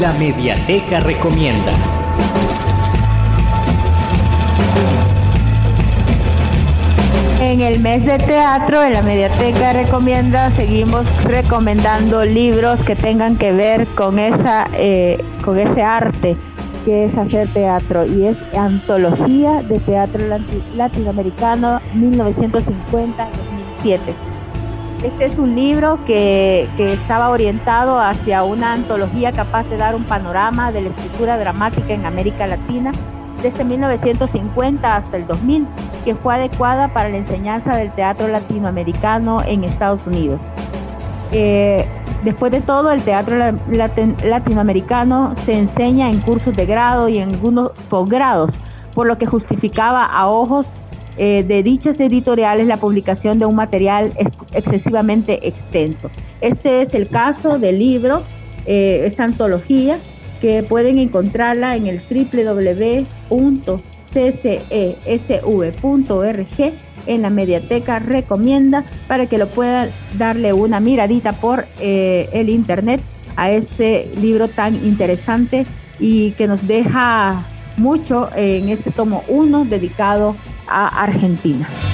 La Mediateca Recomienda. En el mes de teatro, en la Mediateca Recomienda, seguimos recomendando libros que tengan que ver con, esa, eh, con ese arte que es hacer teatro y es Antología de Teatro Latinoamericano 1950-2007. Este es un libro que, que, estaba orientado hacia una antología capaz de dar un panorama de la escritura dramática en América Latina desde 1950 hasta el 2000, que fue adecuada para la enseñanza del teatro latinoamericano en Estados Unidos. Eh, después de todo, el teatro latinoamericano se enseña en cursos de grado y en algunos posgrados, por lo que justificaba a ojos eh, de dichas editoriales la publicación de un material excesivamente extenso. Este es el caso del libro, eh, esta antología, que pueden encontrarla en el www.ccesv.org en la mediateca recomienda para que lo puedan darle una miradita por eh, el internet a este libro tan interesante y que nos deja mucho en este tomo 1 dedicado Argentina.